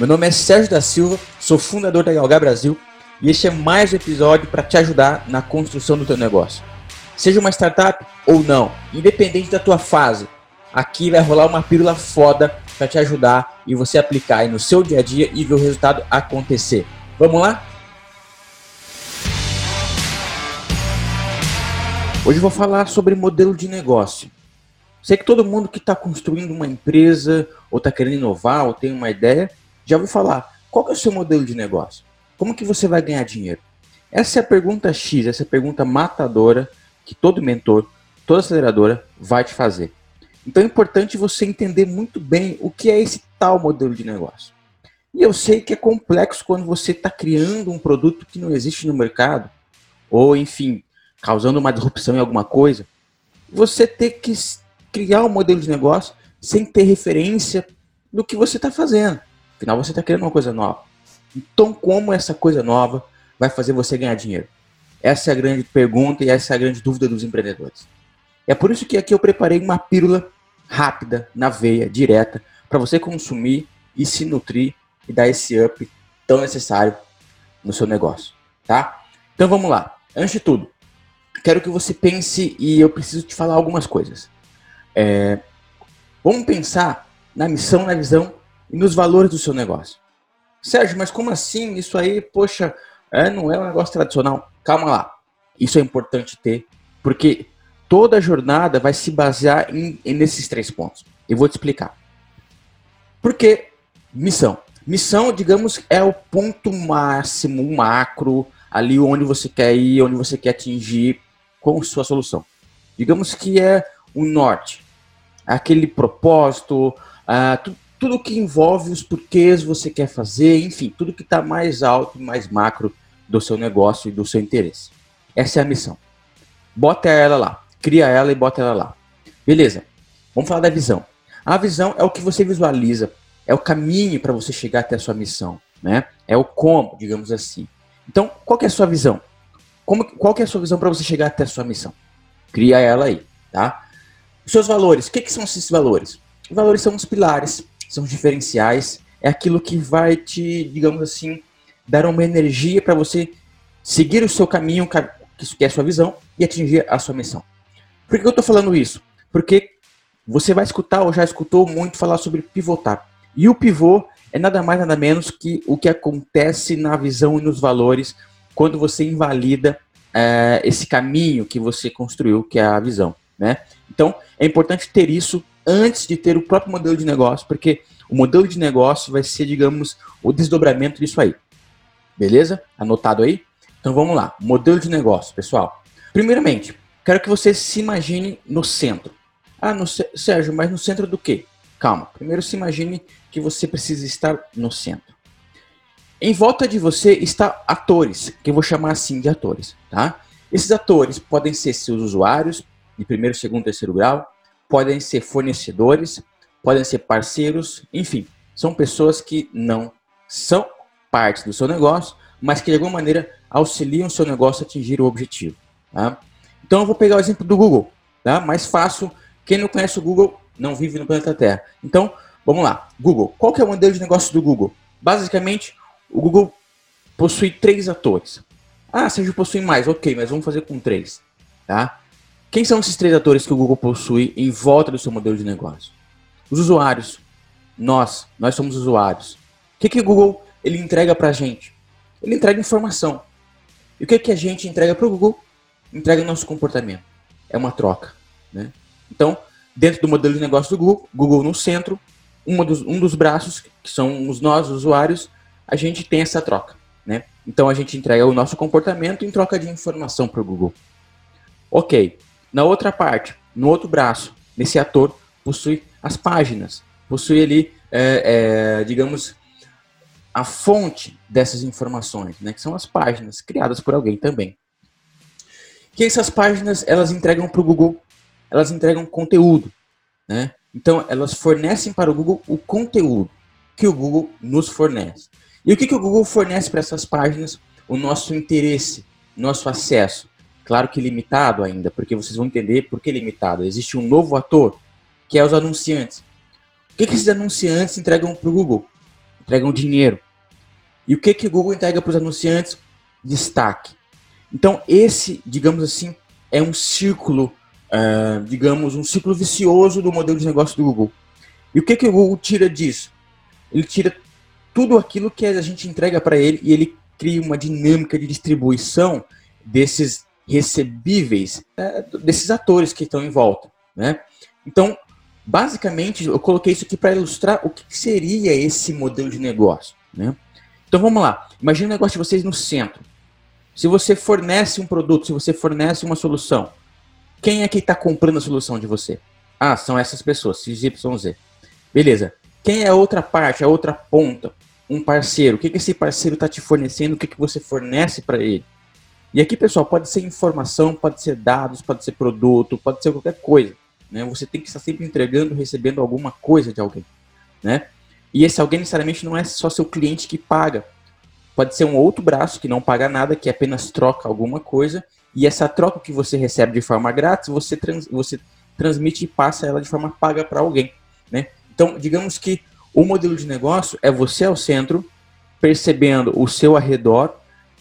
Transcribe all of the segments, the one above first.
Meu nome é Sérgio da Silva, sou fundador da Galgar Brasil e este é mais um episódio para te ajudar na construção do teu negócio. Seja uma startup ou não, independente da tua fase, aqui vai rolar uma pílula foda para te ajudar e você aplicar aí no seu dia a dia e ver o resultado acontecer. Vamos lá? Hoje eu vou falar sobre modelo de negócio. Sei que todo mundo que está construindo uma empresa, ou está querendo inovar, ou tem uma ideia, já vou falar. Qual é o seu modelo de negócio? Como que você vai ganhar dinheiro? Essa é a pergunta X, essa é a pergunta matadora que todo mentor, toda aceleradora vai te fazer. Então é importante você entender muito bem o que é esse tal modelo de negócio. E eu sei que é complexo quando você está criando um produto que não existe no mercado, ou enfim, causando uma disrupção em alguma coisa, você ter que criar um modelo de negócio sem ter referência do que você está fazendo. Afinal, você está criando uma coisa nova. Então, como essa coisa nova vai fazer você ganhar dinheiro? Essa é a grande pergunta e essa é a grande dúvida dos empreendedores. É por isso que aqui eu preparei uma pílula rápida, na veia, direta, para você consumir e se nutrir e dar esse up tão necessário no seu negócio, tá? Então vamos lá. Antes de tudo, quero que você pense e eu preciso te falar algumas coisas. É, vamos pensar na missão, na visão e nos valores do seu negócio. Sérgio, mas como assim? Isso aí, poxa, é, não é um negócio tradicional. Calma lá. Isso é importante ter, porque toda a jornada vai se basear em, em nesses três pontos. Eu vou te explicar. Porque missão. Missão, digamos, é o ponto máximo, macro, ali onde você quer ir, onde você quer atingir com sua solução. Digamos que é o norte, aquele propósito, uh, tu, tudo que envolve os porquês você quer fazer, enfim, tudo que está mais alto, mais macro do seu negócio e do seu interesse. Essa é a missão. Bota ela lá, cria ela e bota ela lá. Beleza, vamos falar da visão. A visão é o que você visualiza, é o caminho para você chegar até a sua missão, né? É o como, digamos assim. Então, qual é a sua visão? Como, qual é a sua visão para você chegar até a sua missão? Cria ela aí, tá? Os seus valores, o que, que são esses valores? Os valores são os pilares, são diferenciais, é aquilo que vai te, digamos assim, dar uma energia para você seguir o seu caminho, que é a sua visão, e atingir a sua missão. Por que eu estou falando isso? Porque você vai escutar ou já escutou muito falar sobre pivotar. E o pivô é nada mais nada menos que o que acontece na visão e nos valores quando você invalida é, esse caminho que você construiu, que é a visão. Né? Então, é importante ter isso antes de ter o próprio modelo de negócio, porque o modelo de negócio vai ser, digamos, o desdobramento disso aí. Beleza? Anotado aí? Então vamos lá. Modelo de negócio, pessoal. Primeiramente, quero que você se imagine no centro. Ah, no, Sérgio, mas no centro do quê? Calma. Primeiro se imagine que você precisa estar no centro. Em volta de você está atores, que eu vou chamar assim de atores, tá? Esses atores podem ser seus usuários de primeiro, segundo, terceiro grau, podem ser fornecedores, podem ser parceiros, enfim, são pessoas que não são parte do seu negócio, mas que de alguma maneira auxiliam o seu negócio a atingir o objetivo. Tá? Então eu vou pegar o exemplo do Google, tá? mais fácil. Quem não conhece o Google não vive no planeta Terra. Então, vamos lá. Google. Qual que é o modelo de negócio do Google? Basicamente, o Google possui três atores. Ah, Sérgio possui mais. Ok, mas vamos fazer com três. Tá? Quem são esses três atores que o Google possui em volta do seu modelo de negócio? Os usuários. Nós. Nós somos usuários. O que, que o Google ele entrega para a gente? Ele entrega informação. E o que, que a gente entrega para o Google? Entrega nosso comportamento. É uma troca. Né? Então, dentro do modelo de negócio do Google, Google no centro, um dos, um dos braços, que são os nós, os usuários, a gente tem essa troca. Né? Então a gente entrega o nosso comportamento em troca de informação para o Google. Ok. Na outra parte, no outro braço, nesse ator, possui as páginas, possui ali, é, é, digamos, a fonte dessas informações, né, que são as páginas criadas por alguém também. Que essas páginas elas entregam para o Google, elas entregam conteúdo, né? Então elas fornecem para o Google o conteúdo que o Google nos fornece. E o que, que o Google fornece para essas páginas? O nosso interesse, nosso acesso. Claro que limitado ainda, porque vocês vão entender por que limitado. Existe um novo ator, que é os anunciantes. O que, que esses anunciantes entregam para o Google? entregam dinheiro. E o que, que o Google entrega para os anunciantes? Destaque. Então, esse, digamos assim, é um círculo, uh, digamos, um ciclo vicioso do modelo de negócio do Google. E o que, que o Google tira disso? Ele tira tudo aquilo que a gente entrega para ele e ele cria uma dinâmica de distribuição desses recebíveis, uh, desses atores que estão em volta. Né? Então, basicamente, eu coloquei isso aqui para ilustrar o que seria esse modelo de negócio. Né? Então vamos lá. Imagina o negócio de vocês no centro. Se você fornece um produto, se você fornece uma solução, quem é que está comprando a solução de você? Ah, são essas pessoas, XYZ. Beleza. Quem é a outra parte, a outra ponta? Um parceiro. O que, que esse parceiro está te fornecendo? O que, que você fornece para ele? E aqui, pessoal, pode ser informação, pode ser dados, pode ser produto, pode ser qualquer coisa. Né? Você tem que estar sempre entregando, recebendo alguma coisa de alguém. Né? E esse alguém necessariamente não é só seu cliente que paga. Pode ser um outro braço que não paga nada, que apenas troca alguma coisa. E essa troca que você recebe de forma grátis, você, trans, você transmite e passa ela de forma paga para alguém. Né? Então, digamos que o modelo de negócio é você ao centro, percebendo o seu arredor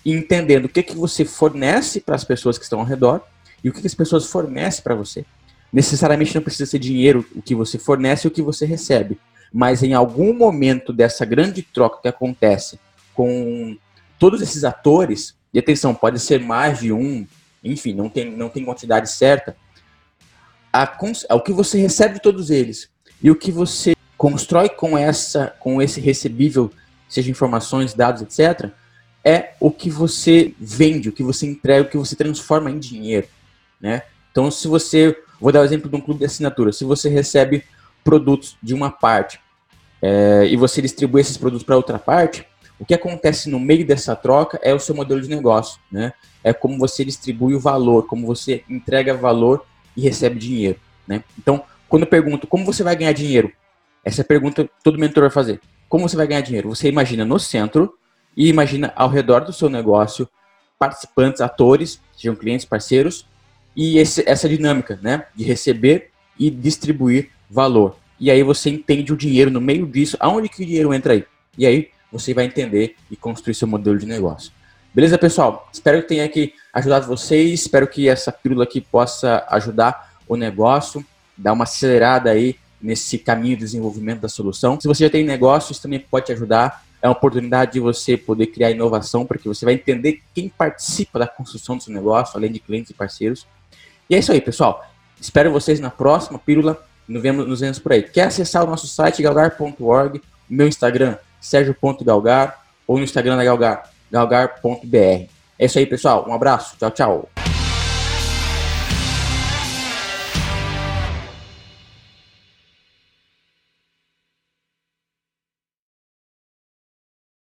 e entendendo o que, que você fornece para as pessoas que estão ao redor e o que, que as pessoas fornecem para você. Necessariamente não precisa ser dinheiro o que você fornece e o que você recebe, mas em algum momento dessa grande troca que acontece com todos esses atores, e atenção, pode ser mais de um, enfim, não tem, não tem quantidade certa, a, o que você recebe de todos eles e o que você constrói com essa com esse recebível, seja informações, dados, etc., é o que você vende, o que você entrega, o que você transforma em dinheiro, né? Então, se você, vou dar o exemplo de um clube de assinatura, se você recebe produtos de uma parte é, e você distribui esses produtos para outra parte, o que acontece no meio dessa troca é o seu modelo de negócio, né? É como você distribui o valor, como você entrega valor e recebe dinheiro, né? Então, quando eu pergunto como você vai ganhar dinheiro, essa é pergunta todo mentor vai fazer. Como você vai ganhar dinheiro? Você imagina no centro e imagina ao redor do seu negócio participantes, atores, sejam clientes, parceiros, e esse, essa dinâmica, né, de receber e distribuir valor. E aí você entende o dinheiro no meio disso, aonde que o dinheiro entra aí? E aí você vai entender e construir seu modelo de negócio. Beleza, pessoal? Espero que tenha aqui ajudado vocês, espero que essa pílula aqui possa ajudar o negócio, dar uma acelerada aí nesse caminho de desenvolvimento da solução. Se você já tem negócio, isso também pode te ajudar. É uma oportunidade de você poder criar inovação, porque você vai entender quem participa da construção do seu negócio, além de clientes e parceiros. E é isso aí, pessoal. Espero vocês na próxima pílula. Nos vemos, nos vemos por aí. Quer acessar o nosso site galgar.org, meu Instagram, sergio.galgar, ou no Instagram da Galgar, galgar.br. É isso aí, pessoal. Um abraço. Tchau, tchau.